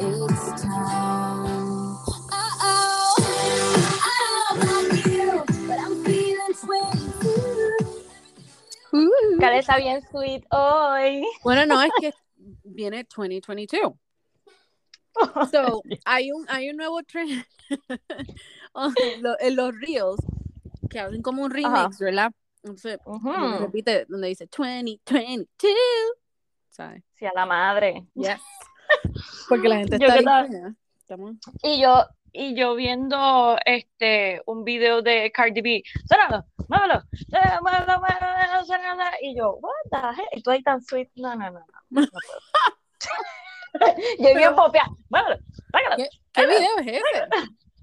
Uh. Karen está bien sweet hoy. Bueno, no, es que viene 2022. So, hay un, hay un nuevo trend en lo- en los reels que hacen como un remix, ¿verdad? Entonces, como que repite donde dice 2022. ¿Sabes? Sí, a la madre. Yes. Porque la gente está bien Y yo, y yo viendo este un video de Cardi B, suénalo, muévelo, eh, muévelo, muévelo, suénalo", y yo, what the y tú ahí tan sweet, no, no, no, no, no puedo. yo bien popia, muévelo, sácalo. ¿Qué, qué video es ese?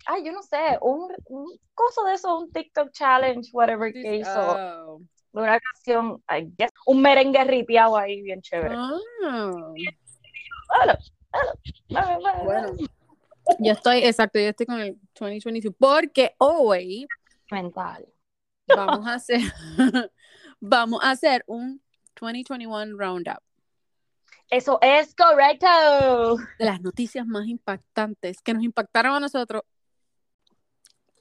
Ay, yo no sé, un, un coso de eso, un TikTok challenge, whatever que hizo, Oh. una canción, I guess, un merengue ripiado ahí bien chévere. Oh. Bueno, yo estoy, exacto, yo estoy con el 2022 porque hoy mental. vamos a hacer, vamos a hacer un 2021 roundup Eso es correcto. de las noticias más impactantes que nos impactaron a nosotros.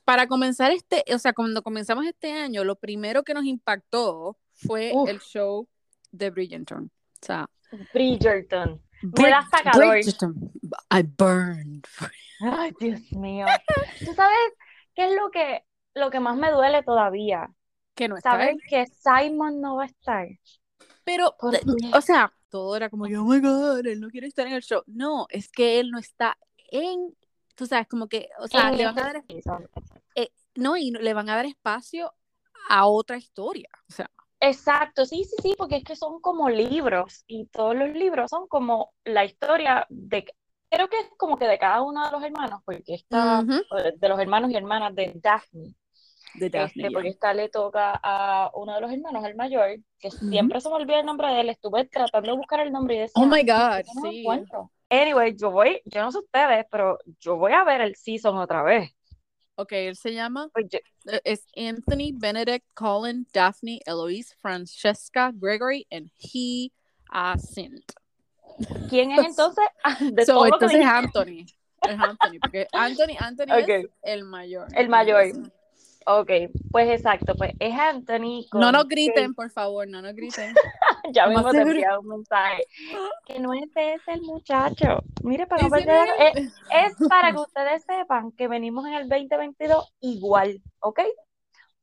Para comenzar este, o sea, cuando comenzamos este año, lo primero que nos impactó fue Uf. el show de Bridgerton. O sea, Bridgerton. Me da hasta calor. I burned. Ay, Dios mío. ¿Tú sabes qué es lo que, lo que más me duele todavía? Que no está Saber él. que Simon no va a estar. Pero, ¿Por de- qué? o sea, todo era como, oh my God, él no quiere estar en el show. No, es que él no está en, tú sabes, como que, o sea, En le van a dar, season. no, y le van a dar espacio a otra historia. O sea, Exacto, sí, sí, sí, porque es que son como libros y todos los libros son como la historia de, creo que es como que de cada uno de los hermanos, porque está eh, de los hermanos y hermanas de Daphne. de Daphne, Este, porque ya. esta le toca a uno de los hermanos, el mayor, que siempre se me olvida el nombre de él. Estuve tratando de buscar el nombre y decía, Oh my God, "¿Por qué no lo sí. encuentro?". Anyway, yo voy, yo no sé ustedes, pero yo voy a ver el season otra vez. Ok, él se llama, eh, es Anthony, Benedict, Colin, Daphne, Eloise, Francesca, Gregory, and he Ascent. ¿quién es entonces? De So, todo entonces dije, Anthony. Es Anthony, porque Anthony, Anthony es el mayor. El mayor. Ok, pues exacto, pues es Anthony con No nos griten, por favor, no nos griten. Ya mismo te envía un mensaje. Que no es de ese el muchacho. Mire, para no perder- es, para que ustedes sepan que venimos en el 2022 igual, ¿ok?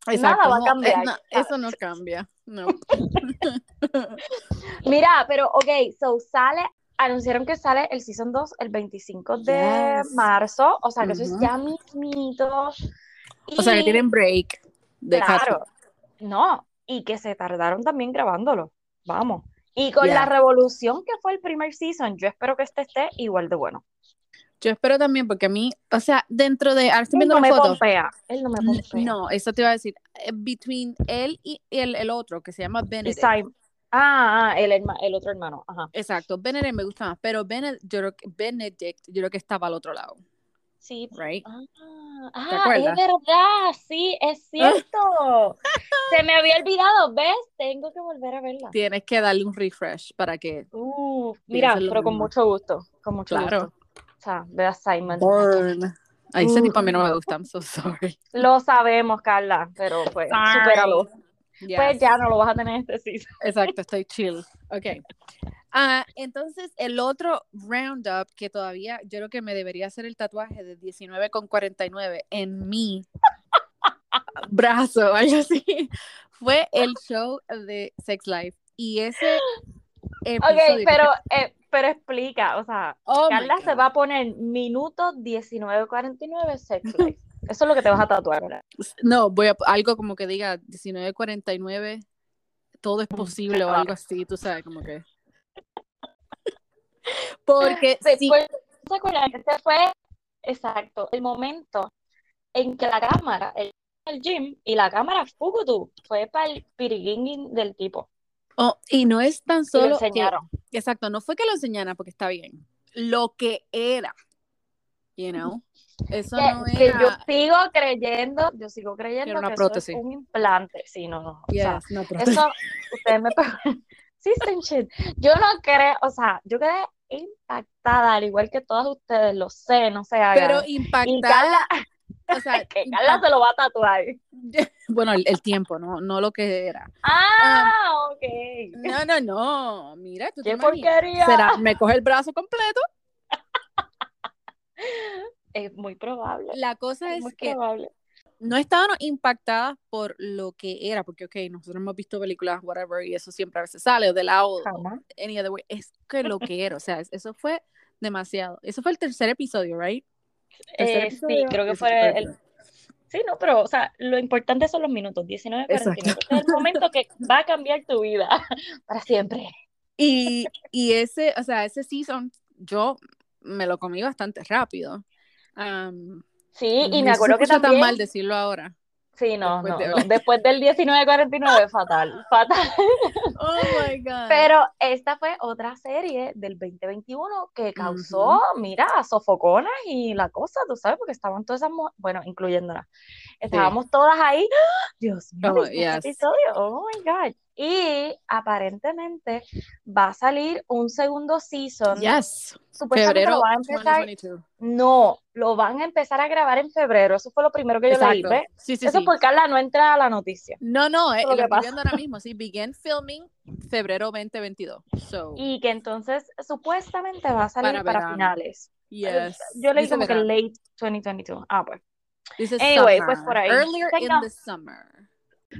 Exacto, va a cambiar. eso no cambia. No. Mira, pero ok, so sale, anunciaron que sale el Season 2 el 25 de Yes. marzo, o sea que eso es ya mismito. O sea, que Y, tienen break de claro, no, y que se tardaron también grabándolo, vamos. Y con Yeah. la revolución que fue el primer season, yo espero que este esté igual de bueno. Yo espero también, porque a mí, o sea, dentro de. Ahora estoy Él viendo no me foto. pompea, él no me pompea. No, eso te iba a decir. eh, Between él y el, el otro, que se llama Y Benedict. Ah, ah, el, herma- el otro hermano, ajá. Exacto, Benedict me gusta más, pero Benedict, yo creo que, Benedict, yo creo que estaba al otro lado, Sí, right? Ah, ¿Te ah, es verdad, sí, es cierto. Se me había olvidado, ¿ves? Tengo que volver a verla. Tienes que darle un refresh para que. Uh, mira, pero con mucho gusto, con mucho Claro. gusto. O sea, ve a Simon. Burn. A ese Uh. tipo a mí no me gusta, I'm so sorry. Lo sabemos, Carla, pero pues, Sorry. supéralo. Yes. Pues ya no lo vas a tener este season. Exacto, estoy chill. Ok. Ah, entonces, el otro roundup que todavía yo creo que me debería hacer el tatuaje de 19 con 49 en mi brazo, algo así, fue el show de Sex Life. Y ese Ok, pero, eh, pero explica, o sea, Oh Carla se va a poner minuto 19.49 sex life. Eso es lo que te vas a tatuar, ¿verdad? No, voy a algo como que diga 1949, todo es posible o algo así, tú sabes, como que. Porque Sí, sí, pues, ¿se? Este fue, exacto, el momento en que la cámara, el, el gym y la cámara Fukutu fue para el piriguingui del tipo. oh, y no es tan Y lo solo que- enseñaron. exacto, no fue que lo enseñara porque está bien, lo que era, you know, eso Que, no que era. yo sigo creyendo, yo sigo creyendo Era una que prótesis. eso es un implante. Sí, no, no. O sea, Yes, no, eso, ustedes me sí. Yo no creo, o sea, yo quedé impactada, al igual que todas ustedes, lo sé, no se hagan. Pero y impactada, Carla, o sea, que Carla se lo va a tatuar. bueno, el, el tiempo, no, no lo que era. Ah, ok. No, no, no. Mira, tú te ¡Qué imaginas. porquería! Será, me coge el brazo completo. Es muy probable. La cosa Es es muy que probable. No estaban impactadas por lo que era, porque, ok, nosotros hemos visto películas, whatever, y eso siempre a veces sale, o de lado, Jamás. any other way. Es que lo que era, o sea, es- eso fue demasiado. Eso fue el tercer episodio, ¿right? Tercer Eh, sí, creo que fue el. Sí, no, pero, o sea, lo importante son los minutos, 19, 49. Exacto. Este es el momento que va a cambiar tu vida para siempre. Y, y ese, o sea, ese season, yo me lo comí bastante rápido. Um, Sí, y me acuerdo que también... tan mal decirlo ahora. Sí, no, después no, de no. Después del 1949, fatal, fatal. Oh my God. Pero esta fue otra serie del 2021 que causó, Ujú. mira, sofoconas y la cosa, tú sabes, porque estaban todas esas mujeres, bueno, incluyéndolas. Estábamos todas ahí, ¡Ah! Dios mío, Oh, ¿viste este yes. episodio? Oh my God. Y aparentemente va a salir un segundo season. Yes. Supuestamente Febrero lo van a empezar, 2022. no, lo van a empezar a grabar en febrero. Eso fue lo primero que yo leí, Exacto. ¿ves? Sí, sí, Eso sí. porque Carla no entra a la noticia. No, no, eh, lo lo que estoy pasa. viendo ahora mismo. Sí, begin filming febrero 2022. So, Y que entonces supuestamente va a salir Para para, finales. yes. Yo leí Dice como que late 2022. Ah, pues. Anyway, summer. pues por ahí. Earlier in Tengan- the summer.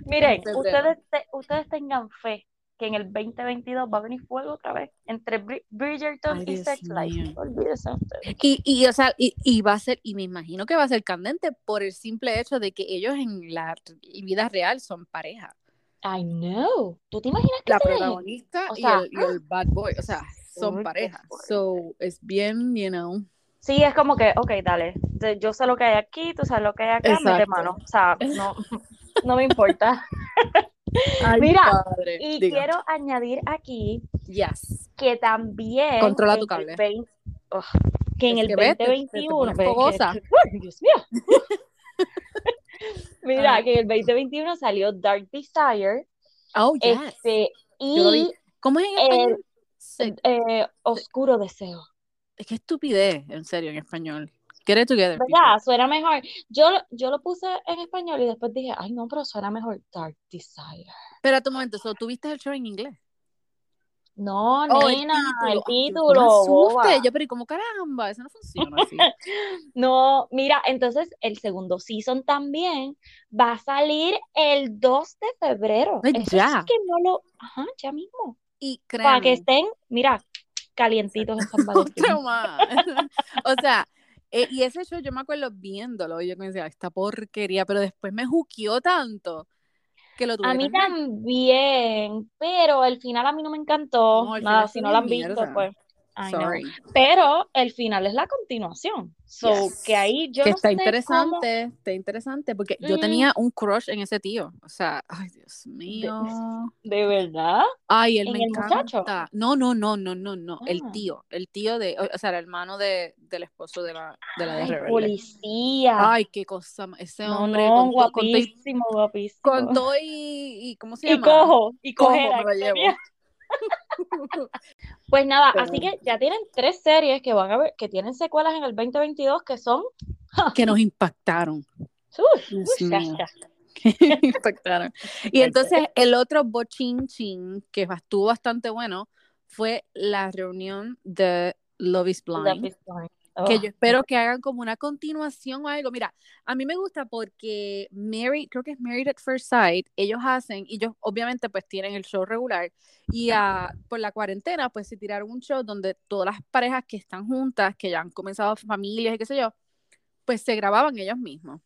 Miren, ustedes, te- ustedes tengan fe que en el 2022 va a venir fuego otra vez entre Bri- Bridgerton Ay, y Sex Life. Olvídense ustedes. Y, y, o sea, y, y va a ser, y me imagino que va a ser candente por el simple hecho de que ellos en la vida real son pareja. I know. ¿Tú te imaginas que La protagonista O y, el, y el bad boy, o sea, son Uy, qué pareja. fuerte. So, es bien, you know. Sí, es como que, ok, dale. Yo sé lo que hay aquí, tú sabes lo que hay acá, mete Exacto. mano. O sea, no, no me importa. Ay, Mira, padre. Y Diga. quiero añadir aquí Yes. que también Controla tu el cable. 20 Ugh, que en Es el que vete, te- te 2021 pones ve, que- fogosa. ¡Uy, Dios mío! Mira, Ah. que en el 2021 salió Dark Desire Oh, yes. este, y ¿Cómo es en el- español? Se- eh, Oscuro Deseo. Qué estupidez, en serio, en español. Get it together, ¿Verdad? Suena mejor. Yo, lo- yo lo puse en español y después dije, ay no, pero suena mejor Dark Desire. people. Espérate un momento, so, ¿tú viste el show en inglés? No, Oh, nena, el título, boba. asustes. Yo, pero ¿y cómo caramba? Eso no funciona así. No, mira, entonces el segundo season también va a salir el 2 de febrero. Ay, Eso ya. sí que no lo, ajá, ya mismo. Y Para que estén, mira, calientitos en San Valentín. o sea, eh, y ese show yo me acuerdo viéndolo y yo me decía, esta porquería, pero después me juqueó tanto que lo tuve A mí también, pero el final a mí no me encantó. No, Nada, si no lo han visto, mierda. pues. I know. Sorry. Pero el final es la continuación. So, Yes. que ahí yo que no está sé cómo- interesante, está interesante, porque yo Mm. tenía un crush en ese tío. O sea, ay, Dios mío. ¿De verdad? Ay, él ¿En me el muchacho? encanta. No, no, no, no, no, no. El Ah. tío, el tío de, o sea, el hermano de, del esposo de la, de la de Ay, Rebelde. policía. Ay, qué cosa, ese no, hombre no, con, to- con, guapísimo, guapísimo. con todo y, y, ¿cómo se Y llama? cojo, y Cojo cojera me lo llevo. Pues nada, Pero- así que ya tienen tres series que van a ver, que tienen secuelas en el 2022 que son que nos impactaron. ya. Y entonces el otro bochinchín que estuvo bastante bueno fue la reunión de Love is Love Blind. is Blind. Que Oh, yo espero que hagan como una continuación o algo. Mira, a mí me gusta porque Mary, creo que es Married at First Sight, ellos hacen, y ellos obviamente pues tienen el show regular, y ah, por la cuarentena pues se tiraron un show donde todas las parejas que están juntas, que ya han comenzado familias y qué sé yo, pues se grababan ellos mismos.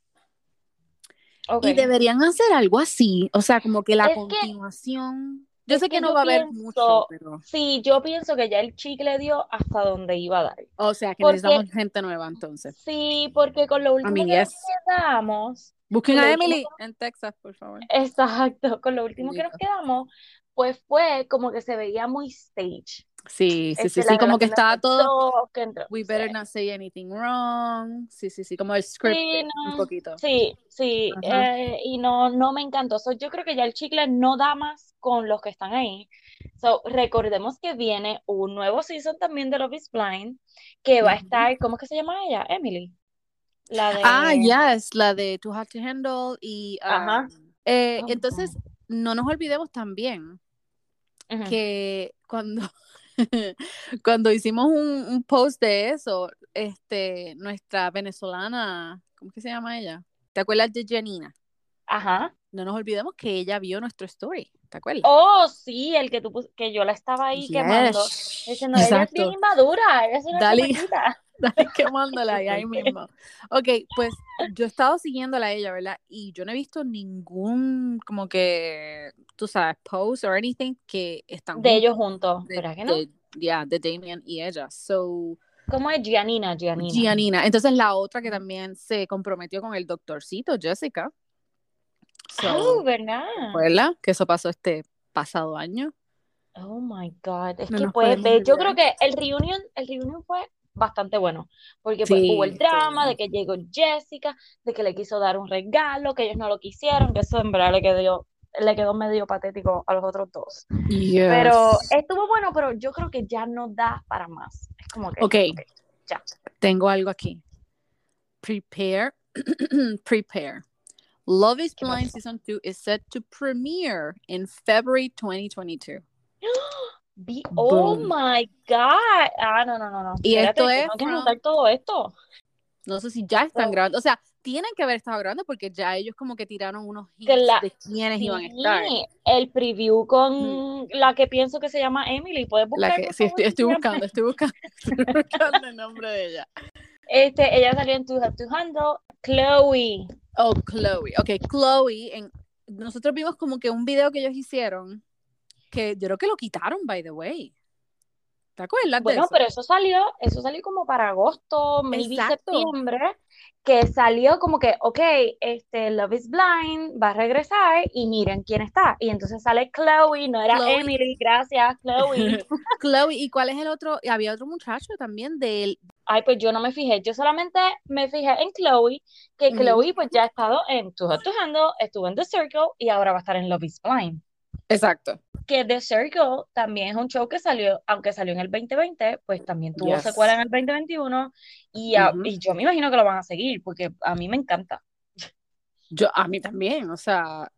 Y deberían hacer algo así, o sea, como que la Es que- continuación. Yo sé que, que no va a haber pienso- mucho, pero, Sí, yo pienso que ya el chicle dio hasta donde iba a dar. o sea, que Porque- necesitamos gente nueva entonces. Sí, porque con lo último mean, que nos quedamos, Busquen a último- Emily en Texas, por favor. exacto, con lo último que nos quedamos, pues fue como que se veía muy stage. Sí, sí, sí, Este, sí, como que estaba todo, we better not say anything wrong. Sí, sí, sí, como el script Sí, un poquito. Sí, sí, eh, y no, no me encantó. So, yo creo que ya el chicle no da más con los que están ahí. So, recordemos que viene un nuevo season también de Love is Blind, que va a estar, ¿cómo es que se llama ella? Emily. La de... Ah, yes, la de Too Hot to Handle y Ajá. um, eh, entonces no nos olvidemos también que cuando cuando hicimos un, un post de eso, este, nuestra venezolana, ¿cómo que se llama ella? ¿Te acuerdas de Janina? Ajá. No nos olvidemos que ella vio nuestro story, ¿te acuerdas? Oh, sí, el que tú que yo la estaba ahí quemando. Diciendo, ella es bien inmadura, ella es una. Dale quemándola ahí, ahí mismo. Ok, pues yo he estado siguiéndola a ella, ¿verdad? Y yo no he visto ningún, como que, tú sabes, post or anything que están De ellos juntos, de, ¿verdad que no? de- yeah, de Damien y ella. So, ¿Cómo es Gianina? Gianina. Gianina. Entonces la otra que también se comprometió con el doctorcito, Jessica. So, Oh, ¿verdad? ¿verdad? Que eso pasó este pasado año. Oh my God. Es No que podemos ver, yo creo que el reunion, el reunion fue bastante bueno, porque pues, Sí, hubo el drama sí. de que llegó Jessica, de que le quiso dar un regalo, que ellos no lo quisieron, que eso en verdad le quedó, le quedó medio patético a los otros dos. Pero estuvo bueno, pero yo creo que ya no da para más. Es como que, Ok. ya. Tengo algo aquí. Prepare. Prepare. Love is ¿Qué Blind? Season 2 is set to premiere in February 2022. Vi- oh my God. Ah, no, no, no, no. Y Espérate, esto es tengo que todo esto. No sé si ya están So- grabando. O sea, tienen que haber estado grabando porque ya ellos como que tiraron unos hints Cla- de quiénes iban a estar. Sí, el preview con la que pienso que se llama Emily. ¿Puedes buscar? La que, sí, estoy, estoy buscando, estoy buscando, estoy buscando el nombre de ella. Este, ella salió en Too Hot to Handle. Chloe. Oh, Chloe. Ok, Chloe. En, nosotros vimos como que un video que ellos hicieron que yo creo que lo quitaron, by the way. ¿Te acuerdas de Bueno, eso? pero eso salió, eso salió como para agosto, maybe Exacto. septiembre, que salió como que, ok, este Love is Blind va a regresar y miren quién está. Y entonces sale Chloe, no era Chloe. Emily, gracias, Chloe. Chloe, ¿y cuál es el otro? Y Había otro muchacho también del. Ay, pues yo no me fijé, yo solamente me fijé en Chloe, que. Chloe pues ya ha estado en Too Hot to Handle, estuvo en The Circle y ahora va a estar en Love is Blind. Exacto. Que The Circle también es un show que salió, aunque salió en el 2020, pues también tuvo Yes. secuela en el 2021 y, a- y yo me imagino que lo van a seguir porque a mí me encanta. Yo, a mí también, o sea,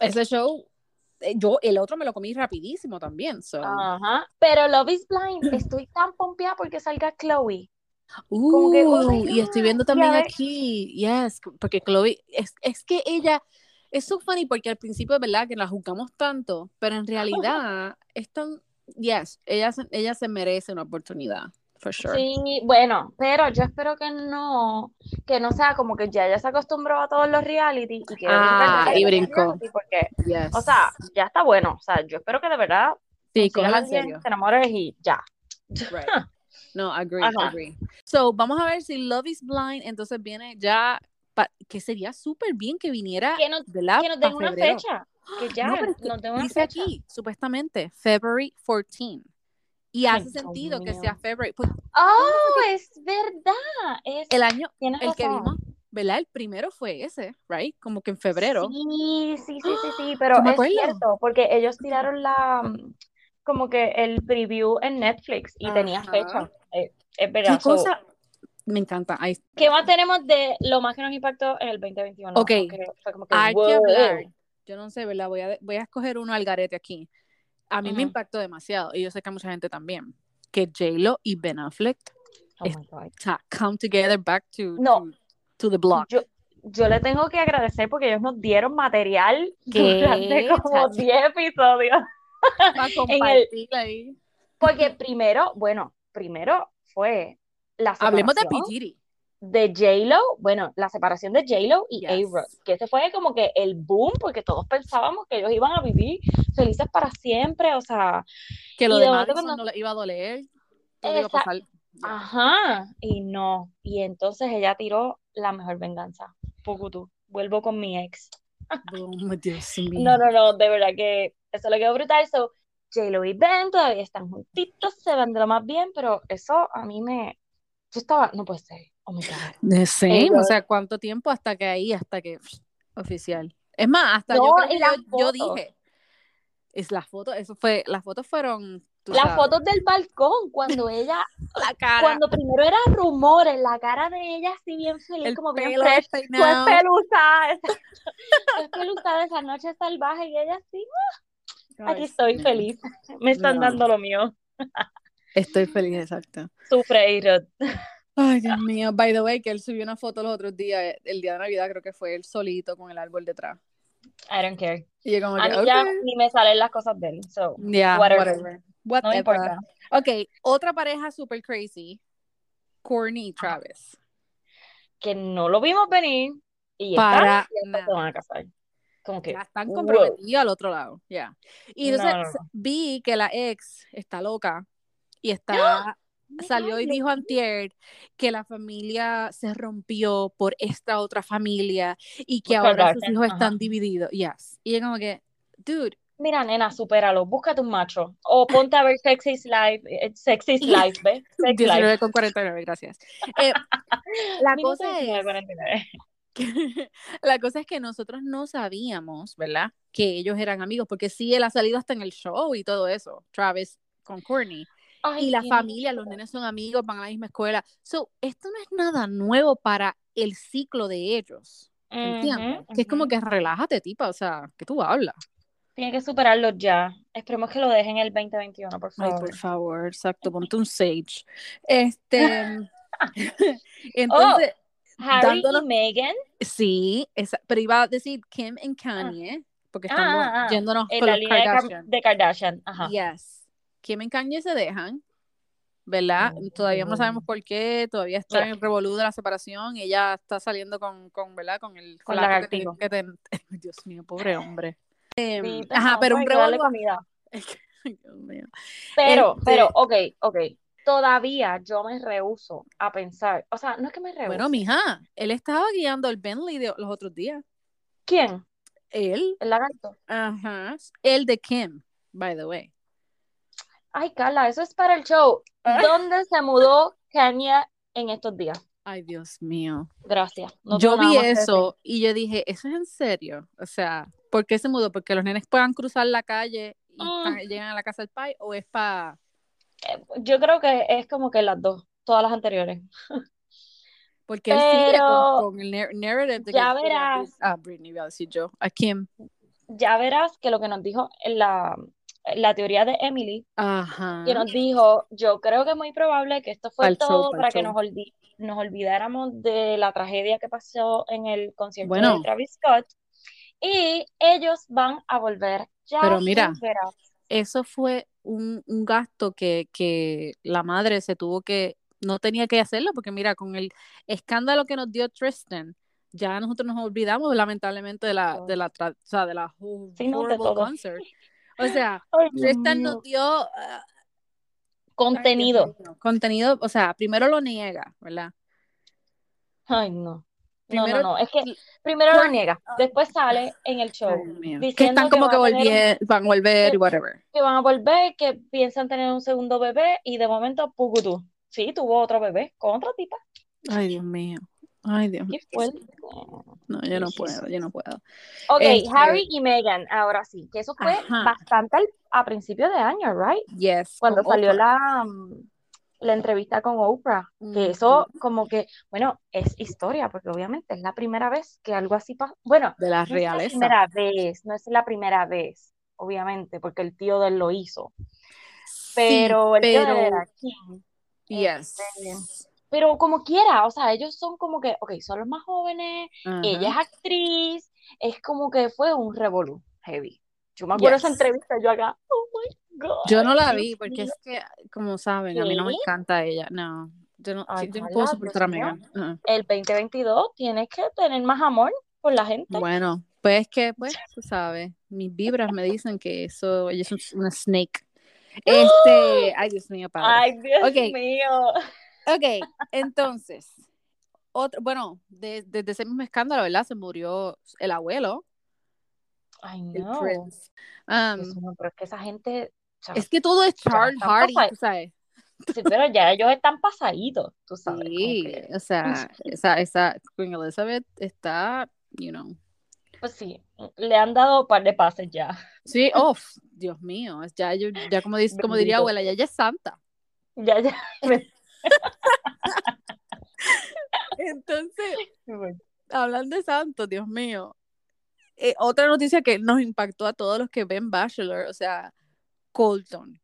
ese show, eh, yo el otro me lo comí rapidísimo también. So. Ajá. Pero Love is Blind, estoy tan pompeada porque salga Chloe. Uh, que, oh y estoy viendo también aquí, yes, porque Chloe, es, es que ella, es so funny porque al principio es verdad que la juzgamos tanto, pero en realidad es tan, yes, ella, ella se merece una oportunidad, for sure. Sí, bueno, pero yo espero que no, que no sea como que ya ella se acostumbró a todos los reality y que Ah, y brincó. porque, Yes. o sea, ya está bueno. O sea, yo espero que de verdad sí, a en serio. te enamores y ya. Right. No, agree, Ajá. agree. So, vamos a ver si Love is Blind entonces viene ya, que sería súper bien que viniera, Que nos, ¿verdad? que nos den una fecha, que ya No, es que nos den una dice fecha. aquí, supuestamente, February 14. Y Ay, hace sentido que sea February. Pues Oh, es verdad. Es, el año, el que razón. vimos, ¿verdad? El primero fue ese, right? Como que en febrero. Sí, sí, sí, sí, sí, pero es acuerdo. cierto, porque ellos tiraron la, mm, como que el preview en Netflix y tenía Ajá. fecha. Eh, es ¿Qué verdad. so, cosa? Me encanta. ¿qué más tenemos de lo más que nos impactó en el 2021? Ok. Porque fue como que, hay que wow. hablar. Yo no sé, ¿verdad? Voy a, voy a escoger uno al garete aquí. A mí me impactó demasiado y yo sé que a mucha gente también. Que J-Lo y Ben Affleck Oh come together back to, No. to, to the block. Yo, yo le tengo que agradecer porque ellos nos dieron material ¿Qué, durante como chacho? 10 episodios. Para el-. Porque primero, bueno, primero fue la Hablemos de. Pitiri. de J-Lo, bueno, la separación de J-Lo y Yes. A-Rod, que ese fue como que el boom, porque todos pensábamos que ellos iban a vivir felices para siempre, o sea, Que lo de de momento Madison cuando- no le iba a doler. Iba a pasar. Ajá, y no, y entonces ella tiró la mejor venganza, Pucutu, vuelvo con mi ex. Oh, Dios mío. No, no, no, de verdad que eso le quedó brutal, so, J-Lo y Ben todavía están juntitos, se lo más bien, pero eso a mí me, yo estaba, no puede ser, oh my God. The same, o sea, ¿cuánto tiempo hasta que ahí, hasta que oficial? Es más, hasta yo No, creo y que las yo, yo fotos. dije, Es la foto, eso fue, las fotos fueron. Las sabes, fotos del balcón, cuando ella, la cara, cuando primero era rumores, la cara de ella así bien feliz, el como bien fresh, fue espeluzada, esa- fue espeluzada esa noche salvaje y ella así, Ay, aquí estoy feliz, me están No. dando lo mío. Estoy feliz, exacto. Sufre, Irod. Ay, Dios mío. By the way, que él subió una foto los otros días, el día de Navidad, creo que fue él solito con el árbol detrás. I don't care. Y yo como A que, mí ya ok. ni me salen las cosas de él, so, Yeah, whatever. whatever. no me importa. Ok, otra pareja super crazy. Courtney y Travis. Que no lo vimos venir y Para están y se van a casar. Como que, Ya están wow. comprometidos al otro lado. Ya. Y No, entonces no, no. vi que la ex está loca y está salió y dijo antier que la familia se rompió por esta otra familia y que ahora sus hijos ajá. están divididos. Yes. Y yo como que, dude, Mira, nena, supéralo, búscate un macho. O ponte a ver Sexy's Life, eh, Sexy's Life, ¿ves? Sex Life. 19 con 49, gracias. Eh, la cosa 19, es 49. que- la cosa es que nosotros no sabíamos, ¿verdad? Que ellos eran amigos, porque sí, él ha salido hasta en el show y todo eso, Travis con Courtney. Ay, y la familia, los nenes son amigos, van a la misma escuela. So, esto no es nada nuevo para el ciclo de ellos. ¿Entiendes? Ujú, Que es como que relájate, tipa, o sea, que tú hablas. Tiene que superarlo ya. Esperemos que lo dejen el 2021, por Ay, favor. por favor, exacto, ponte un sage. Este, Oh, entonces, Harry dándonos- y Meghan sí, esa- pero iba a decir Kim y Kanye, porque estamos Ah, ah, ah. yéndonos en con la los Kardashian. de Kardashian. Ajá. Yes. Kim Kanye se dejan, ¿verdad? Oh. Todavía no sabemos por qué, todavía está Mira. en revolú de la separación, ella está saliendo con, con ¿verdad? Con el Con flaco que que te- Dios mío, pobre hombre. Em, Sí, ajá, pero un revolú. comida. Dios mío. Pero, Este- pero, ok, ok. Todavía yo me rehuso a pensar. O sea, no es que me rehuso. Bueno, mija, él estaba guiando el Bentley de los otros días. ¿Quién? Él, El lagarto. ajá, el de Kim, by the way. Ay, Carla, eso es para el show. Ah. ¿Dónde se mudó Kenya en estos días? Ay, Dios mío. Gracias. No yo vi eso y yo dije, ¿eso es en serio? O sea, ¿por qué se mudó? ¿Porque los nenes puedan cruzar la calle y Mm. llegan a la casa del pai? ¿O es para...? decir. Yo creo que es como que las dos, todas las anteriores. Porque él sigue Pero con, con el nar- narrative de ya que verás. Brit- a Britney, iba a decir yo, a Kim. Ya verás que lo que nos dijo en la, la teoría de Emily, Ajá. que nos dijo, yo creo que es muy probable que esto fue todo para que nos, olvi- nos olvidáramos de la tragedia que pasó en el concierto Bueno. de Travis Scott. Y ellos van a volver. Ya Pero mira. Eso fue un, un gasto que, que la madre se tuvo que, no tenía que hacerlo, porque mira, con el escándalo que nos dio Tristan, ya nosotros nos olvidamos lamentablemente de la, de la, o sea, de la Sí, no, de horrible todo. concert. O sea, Ay, Dios Tristan mío. nos dio ah, Contenido. contenido, o sea, primero lo niega, ¿verdad? Ay, no. No, Primero, no, no. Es que primero lo niega, después sale en el show mío, que diciendo están como que, van tener van a volver y whatever. que van a volver, que piensan tener un segundo bebé y de momento, pucutú. Sí, tuvo otro bebé con otra tipa. Ay, Dios mío. Ay, Dios mío. No, yo no Sí, sí, puedo, sí. yo no puedo. Ok, Este- Harry y Meghan, ahora sí, que eso fue Ajá. bastante al- a principio de año, ¿right? Yes. Cuando salió Oprah. la, mm, la entrevista con Oprah, que eso como que, bueno, es historia, porque obviamente es la primera vez que algo así pasa. Bueno, de la no es la realeza. primera vez, no es la primera vez, obviamente, porque el tío de él lo hizo, pero el tío de él pero- era Kim. Yes. Este, Pero como quiera, o sea, ellos son como que, ok, son los más jóvenes, Ajá. ella es actriz, es como que fue un revolú heavy. Yo me acuerdo de esa Yes. entrevista, yo acá, oh my God. Yo no la vi porque es que, como saben, a mí no me encanta ella. No, yo no, Ay, yo no puedo soportar a. Megan. Ajá. El 2022 tienes que tener más amor por la gente. Bueno, pues que, pues, tú sabes, mis vibras me dicen que eso, ella es un- una snake. Este, ay, Dios mío, padre. Ay, Dios Ok. mío. Ok, entonces, otro, bueno, de- desde ese mismo escándalo, ¿verdad? Se murió el abuelo, Ay, no. Um, mío, pero es que esa gente, o sea, es que todo es Ya Charles Hardy, tú sabes. sí, pero ya ellos están pasaditos, tú sabes. Sí, que- o sea, esa, esa Queen Elizabeth está, you know. Pues sí, le han dado un par de pases ya. Sí, oh, Dios mío, ya, yo, ya como, dice, como diría abuela, ya ella es santa. Ya, ya. Entonces, hablando de santos, Dios mío, eh, otra noticia que nos impactó a todos los que ven Bachelor, o sea, Colton.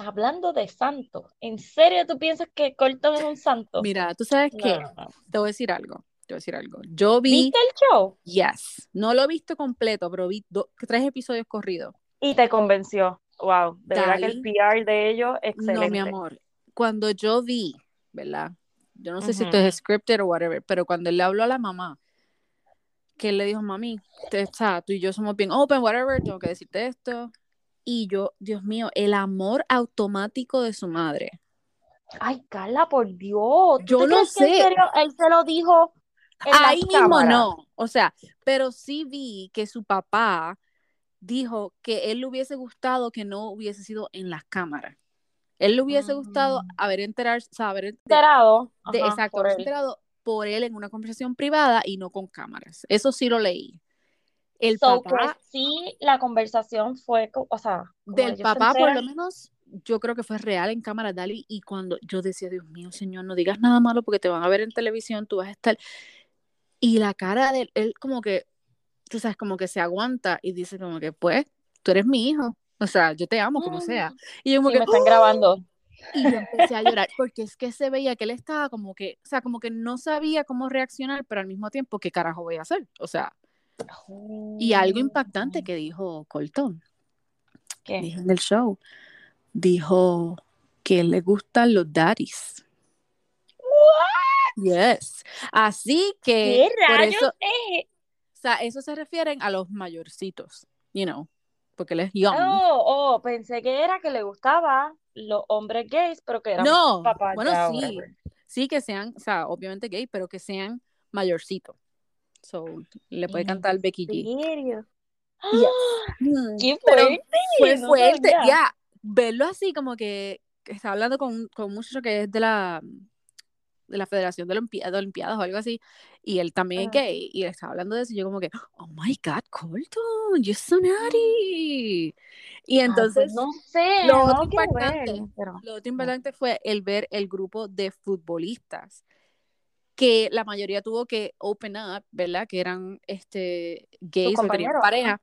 Hablando de santos, ¿en serio tú piensas que Colton es un santo? Mira, tú sabes No, qué, no, no. te voy a decir algo, te voy a decir algo. Yo vi, ¿Viste el show? yes, no lo he visto completo, pero vi do- tres episodios corridos. Y te convenció. Wow, de verdad que el. PR de ellos, excelente. No, mi amor, cuando yo vi, ¿verdad? Yo no sé si esto es scripted o whatever, pero cuando él le habló a la mamá, que él le dijo, mami, te- o sea, tú y yo somos bien open, whatever, tengo que decirte esto. Y yo, Dios mío, el amor automático de su madre. Ay, Carla, por Dios. ¿Tú Yo te no crees que en sé. serio él se lo dijo en Ahí mismo cámaras? no, o sea, pero sí vi que su papá dijo que él le hubiese gustado que no hubiese sido en las cámaras. Él le hubiese gustado Mm. haber enterado, de- Enterado. de- ajá, exacto, por enterado por él en una conversación privada y no con cámaras. Eso sí lo leí. El So, papá, que sí, la conversación fue, o sea, del se papá por lo menos, yo creo que fue real en cámaras, Dali, y cuando yo decía, Dios mío, señor, no digas nada malo porque te van a ver en televisión, tú vas a estar... Y la cara de él, él como que, tú sabes, como que se aguanta y dice como que, pues, tú eres mi hijo, o sea, yo te amo como sea. Y yo como Sí, que, me están "Oh", grabando. Y yo empecé a llorar porque es que se veía que él estaba como que, o sea, como que no sabía cómo reaccionar, pero al mismo tiempo, ¿qué carajo voy a hacer? O sea, y algo impactante que dijo Colton, ¿Qué? dijo en el show, dijo que le gustan los daddies. Yes. Así que ¿Qué por rayos eso, es? o sea, eso se refieren a los mayorcitos, you know, porque él es young. Oh, oh, pensé que era que le gustaba los hombres gays, pero que eran No, papás bueno, ya, sí, whatever. sí que sean, o sea, obviamente gay, pero que sean mayorcitos. So, le puede ¿En cantar Becky G. serio? Yes. ¡Qué pero fuerte! fue No fuerte, ya, verlo así como que, que está hablando con, con un muchacho que es de la de la Federación de, Olimpi- de Olimpiadas o algo así, y él también es Ajá. gay, y él estaba hablando de eso, y yo como que, oh my God, Colton, you're so naughty. Y Ay, pues entonces, no sé, lo no otro quiero ver, impactante, pero lo otro impactante fue el ver el grupo de futbolistas que la mayoría tuvo que open up, ¿verdad? Que eran este gays o tenían pareja.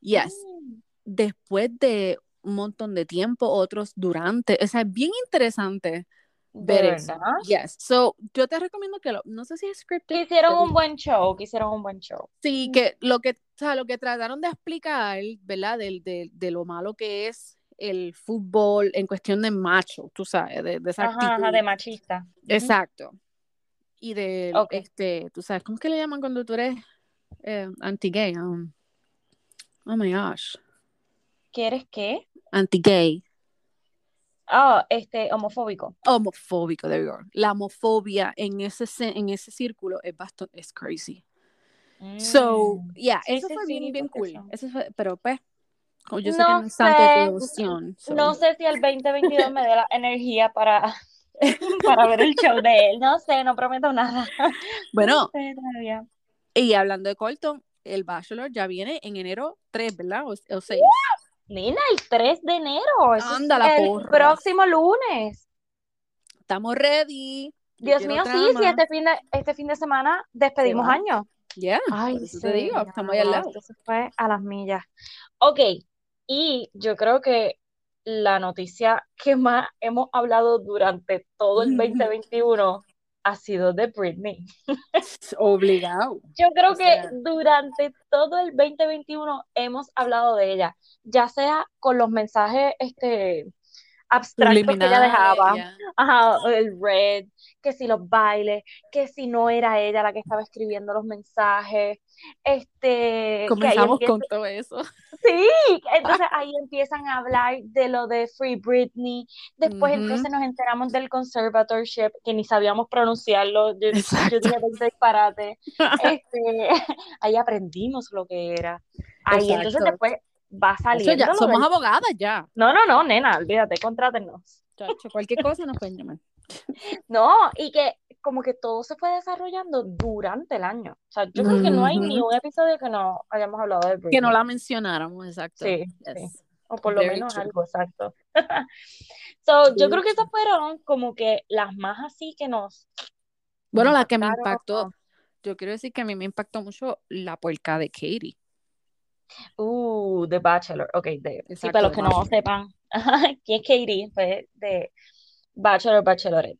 Yes. Mm. Después de un montón de tiempo, otros durante. O sea, es bien interesante ¿De verdad? Yes. So, yo te recomiendo que lo, no sé si es scripted. Que hicieron un buen show, que hicieron un buen show. Sí, que lo que, o sea, lo que trataron de explicar, ¿verdad? Del, de, de lo malo que es el fútbol en cuestión de macho, tú sabes, de, de esa Ajá, ajá, de machista. Exacto. Y de, este, tú sabes, ¿cómo es que le llaman cuando tú eres eh, anti-gay? Um, oh my gosh. ¿Quieres qué? Anti-gay. Ah, este, homofóbico. Homofóbico, there you go. La homofobia en ese, en ese círculo es bastante, es crazy. So, Mm. yeah, Sí, eso sí, fue sí, bien, bien cool. Eso fue- pero pues, yo sé No que no es devoción. so- No sé si el 2022 me dé la energía para, para ver el show de él. No sé, no prometo nada. Bueno, No sé todavía. y hablando de Colton, el Bachelor ya viene en enero 3, ¿verdad? O, o 6. Nina, el 3 de enero. Eso es Anda la el porra. próximo lunes. Estamos ready. Dios mío, sí, sí, este fin de, este fin de semana despedimos va. año. Yeah, Ay, por eso te digo, estamos ahí al lado. esto se fue a las millas. Ok, y yo creo que la noticia que más hemos hablado durante todo el 2021 ha sido de Britney. Obligado. Yo creo O que sea- durante todo el 2021 hemos hablado de ella, ya sea con los mensajes este, abstractos que ella dejaba. Ajá, el red, que si los bailes, que si no era ella la que estaba escribiendo los mensajes, este, Comenzamos empieza- con todo eso. sí, entonces ahí empiezan a hablar de lo de Free Britney, después entonces nos enteramos del conservatorship, que ni sabíamos pronunciarlo, yo, yo dije 20 disparate, este, ahí aprendimos lo que era, ahí entonces después va Eso saliendo ya, lo somos del- abogadas ya. No, no, no, nena, olvídate, contrátenos. Chacho, cualquier cosa nos pueden llamar. No, y que como que todo se fue desarrollando durante el año. O sea, yo creo que no hay ni un episodio que no hayamos hablado de Que Britney. no la mencionáramos, exacto. Sí, Yes. sí. O por lo menos true. algo, exacto. So, yo creo que esas fueron como que las más así que nos, Bueno, nos la que me impactó, yo quiero decir que a mí me impactó mucho la puerca de Katie. Uh, The Bachelor. Ok, de, sí, Exacto, para los que no sepan, quién es Katie, fue de Bachelor, Bachelorette.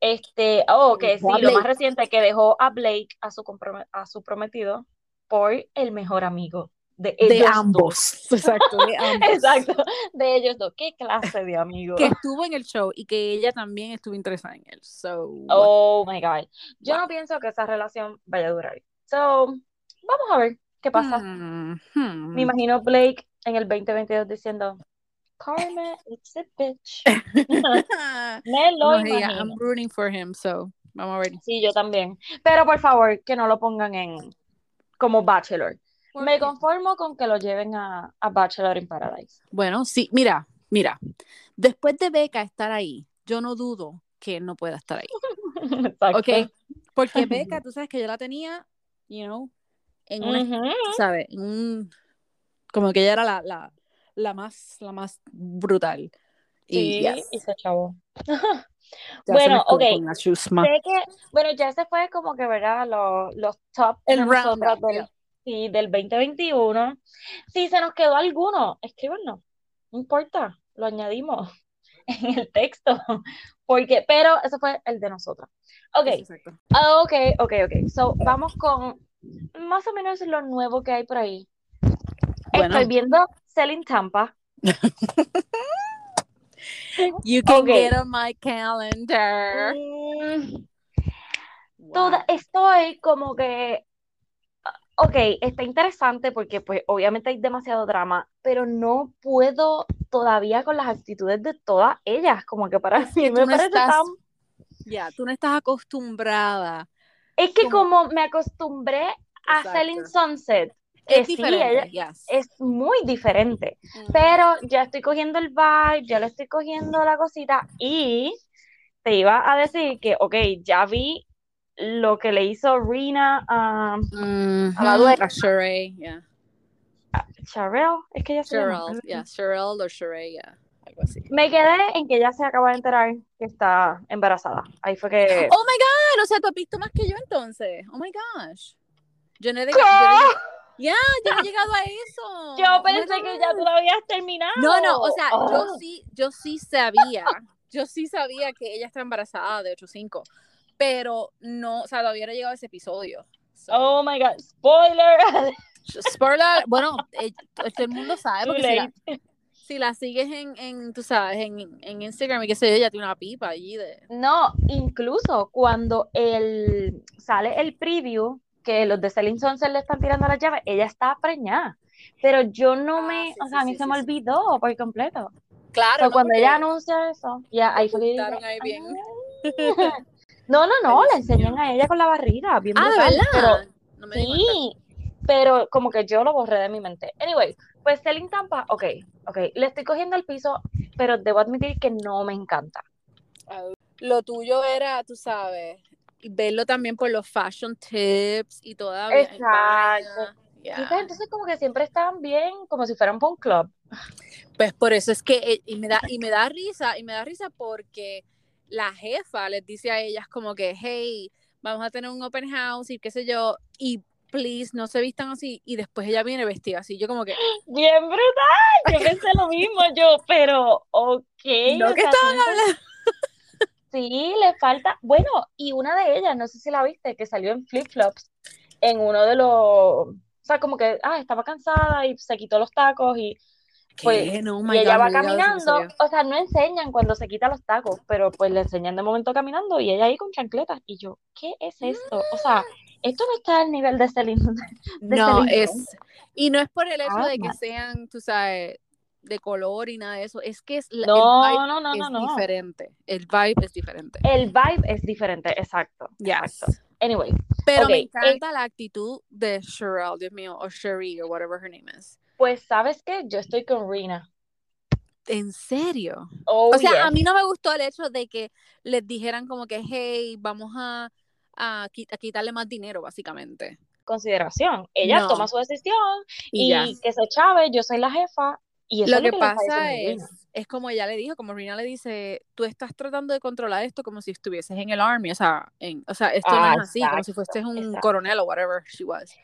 Este, oh, que a sí, lo más reciente que dejó a Blake, a su, a su prometido, por el mejor amigo de De ellos dos. ambos. Exacto, de ambos. Exacto, de ellos dos. ¿Qué clase de amigo? Que estuvo en el show y que ella también estuvo interesada en él. So, Oh my God. Yo no pienso que esa relación vaya a durar. So, vamos a ver qué pasa. Hmm, Me imagino Blake en el 2022 diciendo, Karma, it's a bitch. Me lo No, I'm rooting for him, so vamos a ver. Sí, yo también. Pero por favor, que no lo pongan en como Bachelor. ¿Por Me conformo con que lo lleven a, a Bachelor in Paradise. Bueno, sí, mira, mira. Después de Becca estar ahí, yo no dudo que él no pueda estar ahí. Exacto. ¿Ok? Porque Becca, tú sabes que yo la tenía, you know, en un, Ujú. ¿sabes? En un, como que ella era la, la, la más, la más brutal. Y Sí, yes, y se chavó. Bueno, ok. Sé que, bueno, ya se fue como que, ¿verdad? Los, los top El roundup, del, yeah. sí, del 2021. Si se nos quedó alguno, escríbanos. No importa, lo añadimos en el texto. Porque, pero ese fue el de nosotras. Ok, Eso, exacto. ah, ok, ok, ok. So, vamos con más o menos lo nuevo que hay por ahí. Bueno. Estoy viendo Selling Tampa. You can get on my calendar. Mm, Wow. toda, estoy como que, ok, está interesante porque pues obviamente hay demasiado drama, pero no puedo todavía con las actitudes de todas ellas, como que para mí me no parece estás tan... Ya, tú no estás acostumbrada. Es que como- me acostumbré a Exacto. Selling Sunset, que Es sí, ella yes. es muy diferente, pero ya estoy cogiendo el vibe, ya le estoy cogiendo la cosita y te iba a decir que, ok, ya vi lo que le hizo Rina a la dueña. a Sheree, yeah. Sherelle, es que ella se llama. Cheryl, yeah, Cheryl o Sheree, yeah. Algo así. Me quedé en que ella se acaba de enterar que está embarazada. Ahí fue que. Oh my god, o sea, tú has visto más que yo entonces. Oh my gosh. Yo no he, ¿Qué? yo no he- ya, yo no he llegado a eso. Yo Oh pensé que ya tú lo habías terminado. No, no, o sea, yo Oh. sí, yo sí sabía, yo sí sabía que ella está embarazada de 8-5, pero no, o sea, todavía no he llegado a ese episodio. So, Oh my god, spoiler. spoiler, bueno, eh, todo el mundo sabe, porque si la. Si la sigues en, en, tú sabes, en, en Instagram y qué sé yo, ella tiene una pipa allí de... No, incluso cuando el, sale el preview que los de Selling Sunset le están tirando las llaves, ella está preñada. Pero yo no Ah, me, sí, o sí, sea, a mí sí, se me olvidó por completo. Claro, ¿no? cuando ella anuncia eso, ya ahí fue que ahí bien. No, no, no, Dios enseñan a ella con la barriga, bien Ah, ¿de brutal, pero verdad? No me sí, pero como que yo lo borré de mi mente. Anyway, pues Selling Tampa, ok, ok, le estoy cogiendo el piso, pero debo admitir que no me encanta. Lo tuyo era, tú sabes, verlo también por los fashion tips y todavía. Exacto. Ya. Y pues, entonces como que siempre estaban bien, como si fueran para un club. Pues por eso es que eh, y me da y me da risa y me da risa porque la jefa les dice a ellas como que hey vamos a tener un open house y qué sé yo y please no se vistan así y después ella viene vestida así yo como que Bien brutal, yo pensé lo mismo yo, pero ok. no que estaban hablando Sí, le falta. Bueno, y una de ellas, no sé si la viste, que salió en flip-flops en uno de los. O sea, como que, ah, estaba cansada y se quitó los tacos y, pues, oh y ella God, va caminando. O sea, no enseñan cuando se quita los tacos, pero pues le enseñan de momento caminando y ella ahí con chancletas. Y yo, ¿qué es esto? O sea, esto no está al nivel de Celine. de no Celine es y no es por el hecho de que Ah. sean tú sabes de color y nada de eso es que es No, el vibe no, no, es no, no. diferente el vibe es diferente El vibe es diferente, exacto. Yes. Exacto. Anyway, Pero me eh, encanta la actitud de Sherelle, Dios mío, o Sheree, o whatever her name is. Pues, ¿sabes qué? Yo estoy con Rina. ¿En serio? Oh, o sea, yes. a mí no me gustó el hecho de que les dijeran como que, hey, vamos a, a, qui- a quitarle más dinero, básicamente. consideración. Ella No. toma su decisión Y, que se chave, yo soy la jefa. Y eso Lo es que lo que pasa es, es como ella le dijo, como Rina le dice, tú estás tratando de controlar esto como si estuvieses en el army, o sea, en, o sea esto no Ah, es así, como si fueses un exacto. coronel o whatever she was.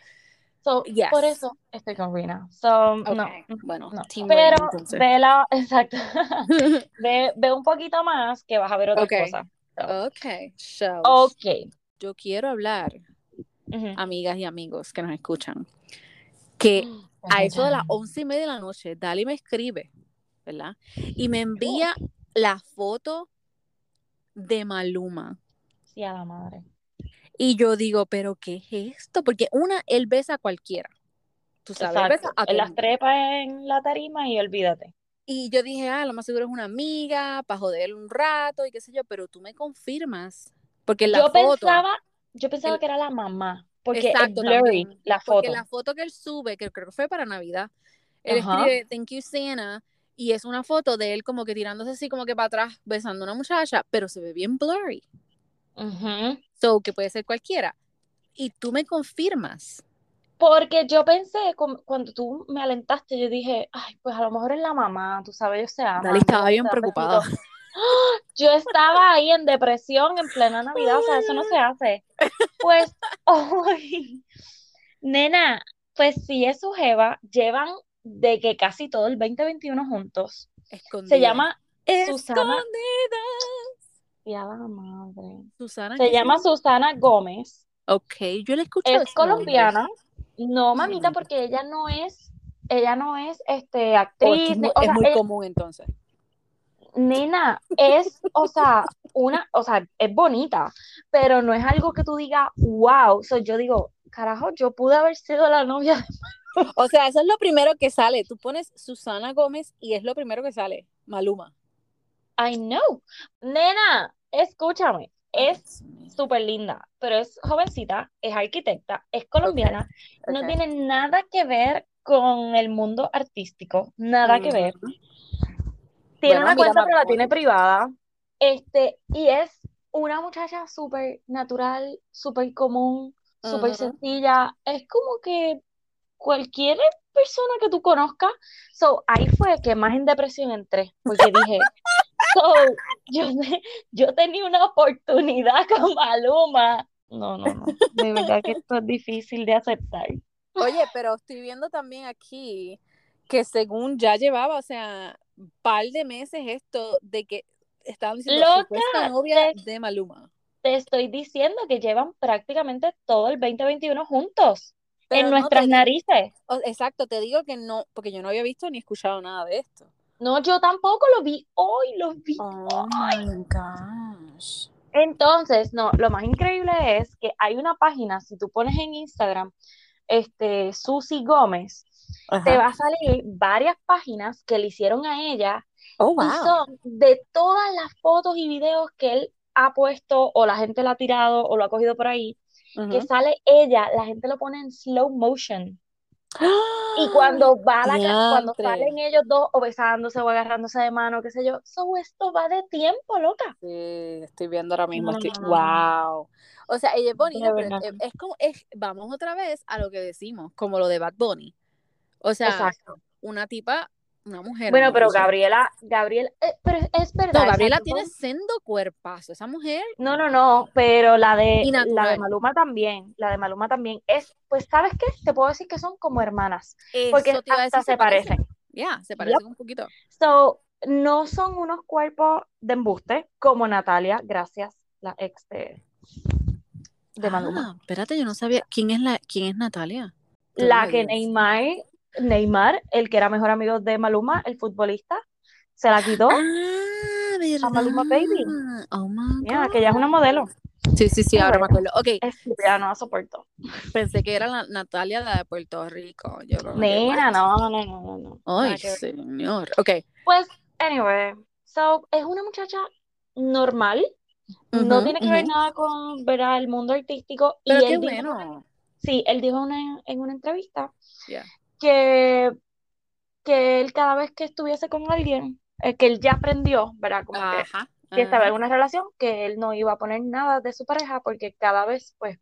So, Yes. Por eso estoy con Rina. So, no, bueno, no. Pero entonces. ve la, exacto. ve, ve un poquito más que vas a ver otra cosa. So, ok, so, ok. yo quiero hablar, amigas y amigos que nos escuchan, que a eso de las once y media de la noche, Dali me escribe, ¿verdad? Y me envía la foto de Maluma. Sí, a la madre. Y yo digo, ¿pero qué es esto? Porque una, él besa a cualquiera. Tú sabes, él Exacto. besa a Él las trepa en la tarima y olvídate. Y yo dije, ah, lo más seguro es una amiga, para joder un rato y qué sé yo, pero tú me confirmas. Porque en la Yo foto, pensaba, yo pensaba el- que era la mamá, porque Exacto, es blurry también. la porque foto. la foto que él sube, que creo que fue para Navidad, él Ajá. escribe, thank you Santa, y es una foto de él como que tirándose así como que para atrás, besando a una muchacha, pero se ve bien blurry. Ujú. So, que puede ser cualquiera. Y tú me confirmas. Porque yo pensé, cu- cuando tú me alentaste, yo dije, ay, pues a lo mejor es la mamá, tú sabes, ellos se aman. Dali estaba bien preocupada. Yo estaba ahí en depresión en plena Navidad, o sea, eso no se hace. Pues, hoy, nena, pues sí es su jeva, llevan de que casi todo el 2021 juntos. Escondida. Se llama Susana, Escondida. La madre. Susana. Se ¿qué llama Susana Gómez. Ok, yo le escucho Es colombiana. No, mamita, porque ella no es, ella no es este Oh, es, actriz, es muy, o es sea, muy ella- común entonces. nena, es, o sea, una, o sea, es bonita, pero no es algo que tú digas, wow. So, yo digo, carajo, yo pude haber sido la novia. de-". O sea, eso es lo primero que sale. Tú pones Susana Gómez y es lo primero que sale. Maluma. I know. Nena, escúchame, es súper linda, pero es jovencita, es arquitecta, es colombiana, no tiene nada que ver con el mundo artístico, nada que ver. Tiene Bueno, una cuenta, pero la tiene privada. Este, y es una muchacha súper natural, súper común, súper sencilla. Es como que cualquier persona que tú conozcas. So, ahí fue que más en depresión entré, porque dije, so, yo, yo tenía una oportunidad con Maluma. No, no, no. De verdad que esto es difícil de aceptar. Oye, pero estoy viendo también aquí que según ya llevaba, o sea, un par de meses esto de que estaban diciendo Loca, supuesta novia te- de Maluma. Te estoy diciendo que llevan prácticamente todo el 2021 juntos. Pero en no nuestras narices. exacto, te digo que no, porque yo no había visto ni escuchado nada de esto. No, yo tampoco lo vi hoy, lo vi. Oh my gosh. Entonces, no, lo más increíble es que hay una página, si tú pones en Instagram, este, Susi Gómez, te va a salir varias páginas que le hicieron a ella Oh, y wow. son de todas las fotos y videos que él ha puesto o la gente la ha tirado o lo ha cogido por ahí, que sale ella, la gente lo pone en slow motion. Y cuando va la ca- cuando salen ellos dos o besándose o agarrándose de mano, qué sé yo, so esto va de tiempo, loca. Sí, estoy viendo ahora mismo. No, Estoy, no, no, no. wow. O sea, ella es bonita, pero es, como, es, vamos otra vez a lo que decimos, como lo de Bad Bunny. O sea, Exacto. una tipa, una mujer. Bueno, pero. Gabriela, Gabriela, eh, pero es, verdad. No, Gabriela tiene sendo cuerpazo. Esa mujer, No, no, no, pero la de, la de. Maluma también, la de Maluma también es, pues, ¿sabes qué? Te puedo decir que son como hermanas, porque eso hasta decir, se parecen. Ya, se parecen un poquito. So, no son unos cuerpos de embuste como Natalia, gracias, la ex de, de Maluma. Ah, espérate, yo no sabía. ¿Quién es la, quién es Natalia? La que. Neymar, Neymar, el que era mejor amigo de Maluma, el futbolista, se la quitó. Ah, verdad. Maluma Baby. Oh my Mira, God. que ella es una modelo. Sí, sí, sí, ahora me acuerdo. Ok, Estúpida, no la soporto. pensé que era la Natalia la de Puerto Rico. Yo what? no, no, no, no, no. Ay, que señor. Ok. Pues, anyway, so, es una muchacha normal, no tiene que ver nada con, ¿verdad? el mundo artístico. Y Pero qué él dijo, sí, él dijo una- en una entrevista Ya. Que, que él cada vez que estuviese con alguien, eh, que él ya aprendió, ¿verdad? Como que, Ajá. que estaba en una relación, que él no iba a poner nada de su pareja porque cada vez, pues,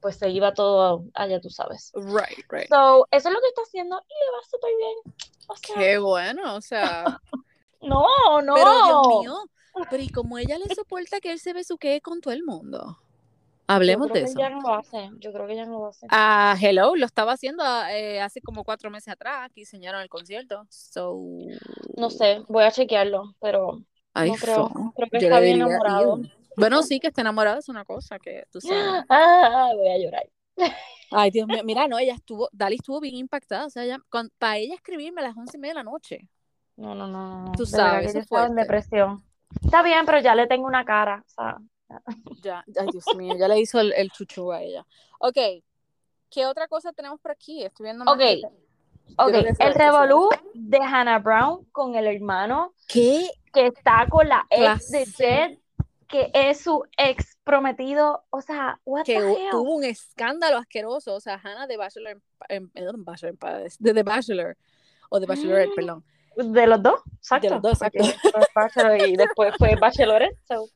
pues se iba todo allá, tú sabes. Right, right. So, eso es lo que está haciendo y le va súper bien. O sea, Qué bueno, o sea, no, no. pero Dios mío, pero ¿y cómo ella le soporta que él se besuquee con todo el mundo? Yo Hablemos creo de que eso. ya no lo hace. Yo creo que ya no lo hace. Ah, hello, lo estaba haciendo eh, hace como cuatro meses atrás, que diseñaron el concierto. So, No sé, voy a chequearlo, pero ay, no creo. Creo que yo está bien enamorado. Bueno, sí, que esté enamorado es una cosa que tú sabes. Ah, voy a llorar. Ay, Dios mío, mira, no, ella estuvo, Dali estuvo bien impactada, o sea, ella, para ella escribirme a las once y media de la noche. No, no, no. Tú De sabes, que yo es estaba en depresión. Está bien, pero ya le tengo una cara. O sea, Ya, ay, Dios mío, ya le hizo el, el chuchu a ella. Ok, ¿qué otra cosa tenemos por aquí? Estoy viendo más Ok, que- ok, creo que el revolú de Hannah Brown con el hermano ¿Qué? que está con la ex de. Jed, que es su ex prometido. O sea, what que the hell? tuvo un escándalo asqueroso, o sea, Hannah de Bachelor, en, en- en Bachelor Paradise, de The Bachelor, o de Bachelorette, perdón. De los dos, exacto. De los dos, exacto. Bachelor y después fue Bachelorette. so.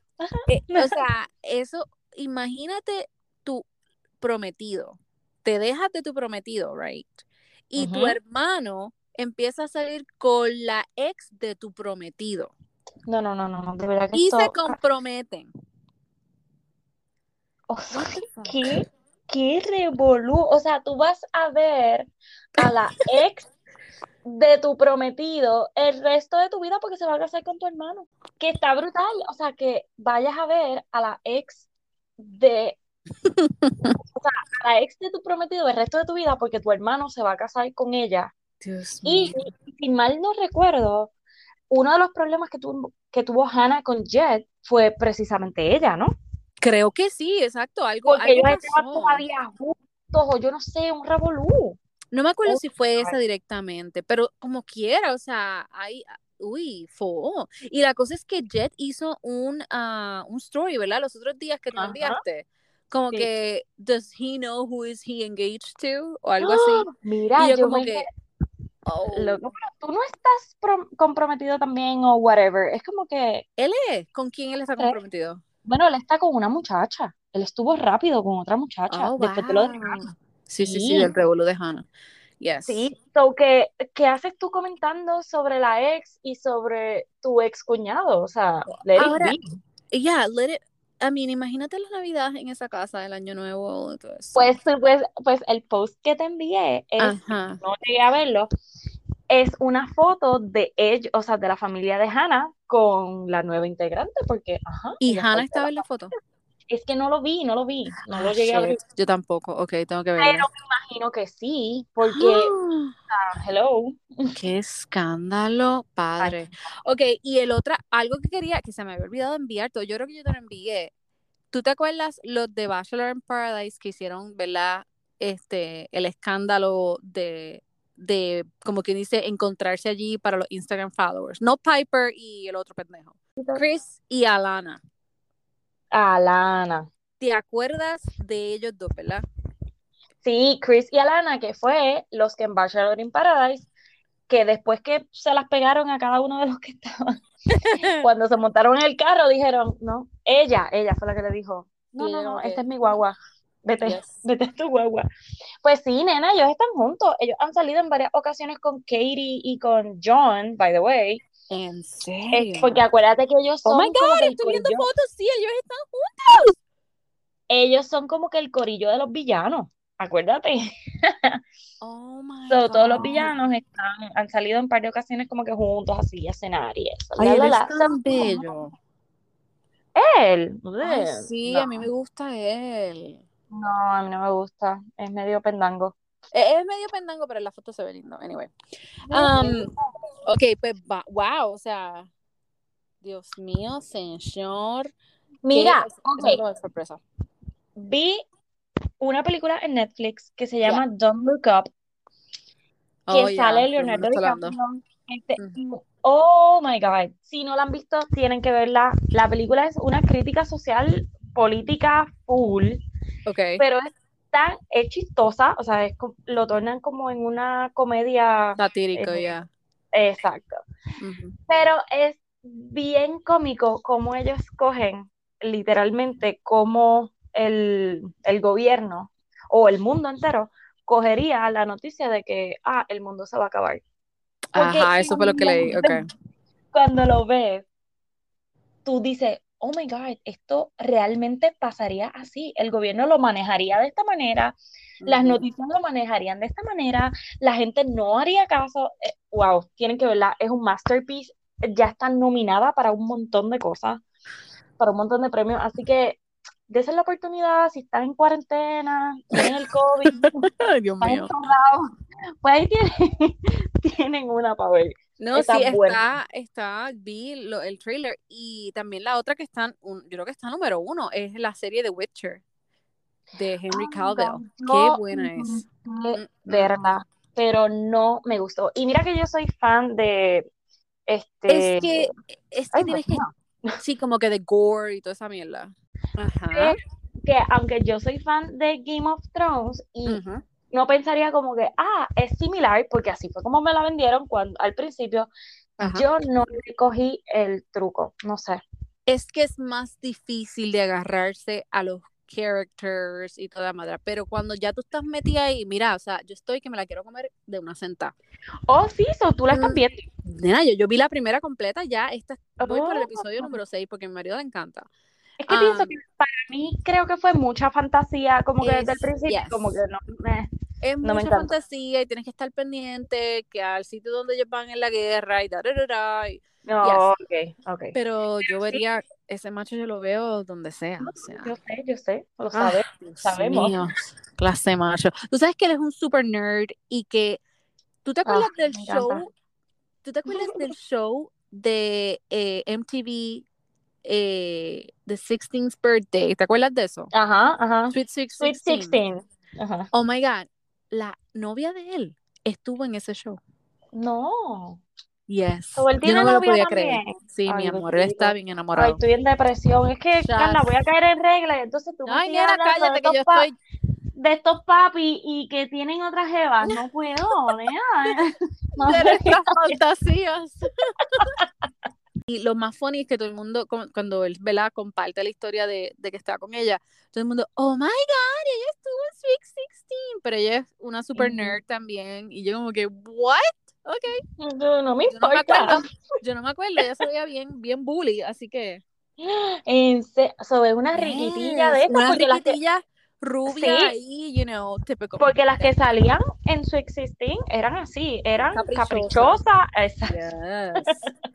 Eh, o sea, eso, imagínate tu prometido, te dejas de tu prometido, right? Y tu hermano empieza a salir con la ex de tu prometido No, no, no, no, no, de verdad que y se esto... comprometen. o sea? ¿Qué, qué revolú? O sea, tú vas a ver a la ex de tu prometido el resto de tu vida porque se va a casar con tu hermano. Que está brutal. O sea, que vayas a ver a la ex de, o sea, a la ex de tu prometido el resto de tu vida porque tu hermano se va a casar con ella. Dios Y mío. si mal no recuerdo, uno de los problemas que tuvo, que tuvo Hannah con Jet fue precisamente ella, ¿no? Creo que sí, exacto, algo, Porque algo ellos estaban todavía juntos, o yo no sé, un revolú. No me acuerdo Oh si fue esa directamente, pero como quiera, o sea, hay, uy, fue. Y la cosa es que Jet hizo un, ah, un story, ¿verdad? Los otros días que tú Ajá. enviaste. Como Sí. que, does he know who is he engaged to? O algo así. Mira, Y yo yo como me que, oh, loco, pero tú no estás prom- comprometido también o whatever. Es como que, él es, ¿con quién él está comprometido? bueno, él está con una muchacha. Él estuvo rápido con otra muchacha Oh, después de lo. Sí, sí, sí, Sí. del revolú de Hannah. Yes. Sí, so ¿qué, qué haces tú comentando sobre la ex y sobre tu ex cuñado? O sea, let it Ahora, be. yeah, let it, I mean, imagínate las navidades en esa casa, el año nuevo y todo eso. Pues, pues, pues el post que te envié es, Ajá. no llegué a verlo, es una foto de ellos, o sea, de la familia de Hannah con la nueva integrante, porque, ajá, ¿Y Hannah estaba la en la foto? Es que no lo vi, no lo vi, no lo Ah, llegué a ver. Yo tampoco. Ok, tengo que Pero verlo. me imagino que sí, porque, ah, hello. Qué escándalo, padre. Ok, y el otro, algo que quería, que se me había olvidado enviarte, yo creo que yo te lo envié. ¿Tú te acuerdas los de Bachelor in Paradise que hicieron, verdad? Este, el escándalo de, de, como quien dice, encontrarse allí para los Instagram followers. No Piper y el otro pendejo. Chris y Alana. Alana. ¿Te acuerdas de ellos dos, verdad? Sí, Chris y Alana, que fue los que en Bachelor in Paradise, que después que se las pegaron a cada uno de los que estaban, cuando se montaron en el carro, dijeron, no, ella, ella fue la que le dijo, no, no, no, esta es mi guagua, vete, Yes. vete a tu guagua. Pues sí, nena, ellos están juntos, ellos han salido en varias ocasiones con Katie y con John, by the way, ¿En serio? porque acuérdate que ellos Oh son my como God, estoy viendo corillo, fotos, sí, ellos están ellos son como que el corillo de los villanos, acuérdate. Oh my So, todos los God. villanos están, han salido en par de ocasiones como que juntos así a cenar y eso. Ay, La, él la, es la. tan bello. Él, Ay, sí, no, a mí me gusta él. no, a mí no me gusta, es medio pendango. Es medio pendango, pero en la foto se ve lindo. Anyway. Um, ok, pues va- wow, o sea, Dios mío, señor. Mira, qué ok, escándalo de sorpresa. vi una película en Netflix que se llama Don't Look Up, que Oh, sale Leonardo. DiCaprio. Este, oh my God, si no la han visto, tienen que verla. La película es una crítica social, política full. Ok. pero es tan, es chistosa, o sea, es lo tornan como en una comedia, Satírico, eh, ya. Exacto. Pero es bien cómico cómo ellos cogen literalmente cómo el, el gobierno o el mundo entero cogería la noticia de que, ah, el mundo se va a acabar. Porque Ajá, eso fue lo que leí. Cuando lo ves, tú dices, oh my God, esto realmente pasaría así. El gobierno lo manejaría de esta manera, las noticias lo manejarían de esta manera, la gente no haría caso. Eh, wow, tienen que verla, es un masterpiece. Ya está nominada para un montón de cosas, para un montón de premios. Así que desen la oportunidad, si están en cuarentena, tienen el COVID, Ay, Dios están mío. pues ahí tienen, tienen una para ver. No, Está sí, buena. está, está, vi lo- el trailer y también la otra que está, un- yo creo que está número uno, es la serie de Witcher de Henry Cavill. Qué buena es. Mm, mm, verla, pero no me gustó. Y mira que yo soy fan de este. Es que, es que Ay, tienes que, sí, como que de gore y toda esa mierda. Ajá. que, que aunque yo soy fan de Game of Thrones y no pensaría como que, ah, es similar, porque así fue como me la vendieron cuando al principio, Ajá. yo no le cogí el truco, no sé. Es que es más difícil de agarrarse a los characters y toda madre, pero cuando ya tú estás metida ahí, mira, o sea, yo estoy que me la quiero comer de una sentada. Oh, sí, so, tú la estás Mm, viendo. Nena, yo, yo vi la primera completa, ya esta, voy por el Oh. episodio número 6 porque a mi marido le encanta. Es que pienso que para mí creo que fue mucha fantasía, como que desde el Es- principio, yes. como que no, eh, Es No mucha fantasía y tienes que estar pendiente que al sitio donde ellos van en la guerra y da, da, da, da, y- no, ok, ok. pero yo sí. vería ese macho yo lo veo donde sea, o sea. Yo sé, yo sé, lo Ah, sabes. Dios sabemos. mío, clase macho. Tú sabes que él es un super nerd y que tú te acuerdas Ah, del encanta. show, tú te acuerdas del show de eh, MTV eh, The 16th Birthday, ¿te acuerdas de eso? Ajá, ajá. Sweet Sweet Sweet 16. 16. Ajá. Oh my God, la novia de él estuvo en ese show. No. Yes. Yo no me lo podía creer. Sí, Ay, mi amor, él está bien Ay, enamorado. estoy en depresión. Es que, Ya Carla, voy a caer en regla y entonces tú me Ay, nena, de cállate que yo estoy. de estos papis y que tienen otras jevas. No puedo, nena. No de nuestras fantasías. Y lo más funny es que todo el mundo, cu- cuando él ¿verdad? comparte la historia de, de que está con ella, todo el mundo, oh my god, ella estuvo en Sweet 16, pero ella es una super nerd también. Y yo como que, what? Ok, Yo no me yo no me importa. acuerdo, yo no me acuerdo, ella se veía bien, bien bully, así que... En se- so, es una riquitilla de Yes, estas una porque las que, riquitilla rubia Sí. ahí, you know, típico. porque las que salían en Sweet 16 eran así, eran Caprichosas. Exacto. Yes.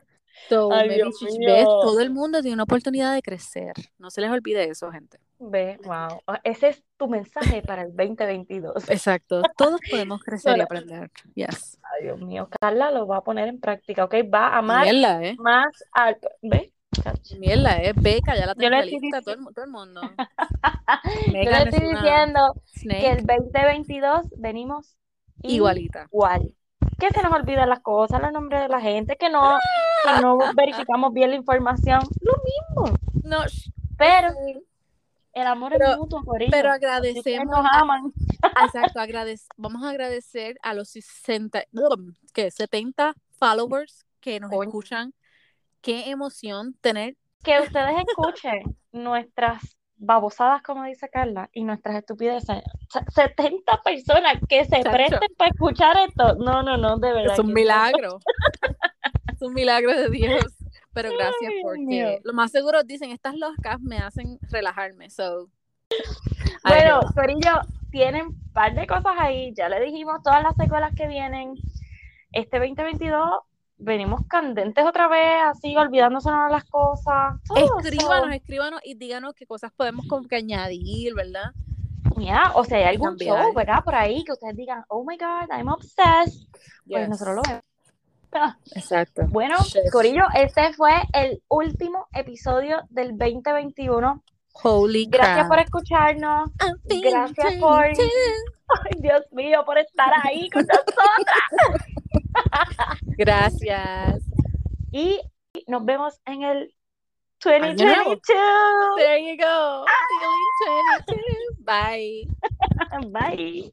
So, Ay, maybe Dios she- mío. ves, todo el mundo tiene una oportunidad de crecer. No se les olvide eso, gente. Ve, wow. Ese es tu mensaje para el 2022. Exacto. Todos podemos crecer y aprender. Yes. Ay, Dios mío. Carla lo va a poner en práctica, ¿ok? Va a amar Mierda, ¿eh? más alto. ¿Ve? Mierda, ¿eh? Beca, ya la Yo tengo estoy lista, todo el, mu- todo el mundo. Yo le es estoy diciendo que el 2022 venimos igualita. igual. Que se nos olvidan las cosas, los nombres de la gente, que no, que no verificamos bien la información. Lo mismo. No, Pero el amor Pero- es mutuo, corillo. pero Ustedes agradecemos, nos a- aman. exacto, agradec- vamos a agradecer a los 60, ¿qué? 70 followers que nos escuchan. Qué emoción tener Que ustedes escuchen nuestras babosadas, como dice Carla, y nuestras estupideces. Se- 70 personas que se Chacho. presten para escuchar esto. No, no, no, de verdad. Es un milagro. es un milagro de Dios. Pero gracias Ay, porque lo más seguro dicen, estas locas me hacen relajarme. So, Bueno. Corillo, tienen un par de cosas ahí. Ya le dijimos todas las secuelas que vienen. Este 2022 venimos candentes otra vez, así olvidándose de las cosas. todo escríbanos, eso. escríbanos y díganos qué cosas podemos como que añadir, ¿verdad? Ya, o sea, hay algún cambiar. show, ¿verdad? Por ahí que ustedes digan, oh my God, I'm obsessed. Pues nosotros lo vemos. Exacto. Bueno, Yes. Corillo, este fue el último episodio del 2021. Holy Gracias por escucharnos. Gracias por- 22. Ay, Dios mío, por estar ahí con nosotros. Gracias. Y nos vemos en el Año nuevo. 2022. There you go. Feeling 22. Bye. Bye.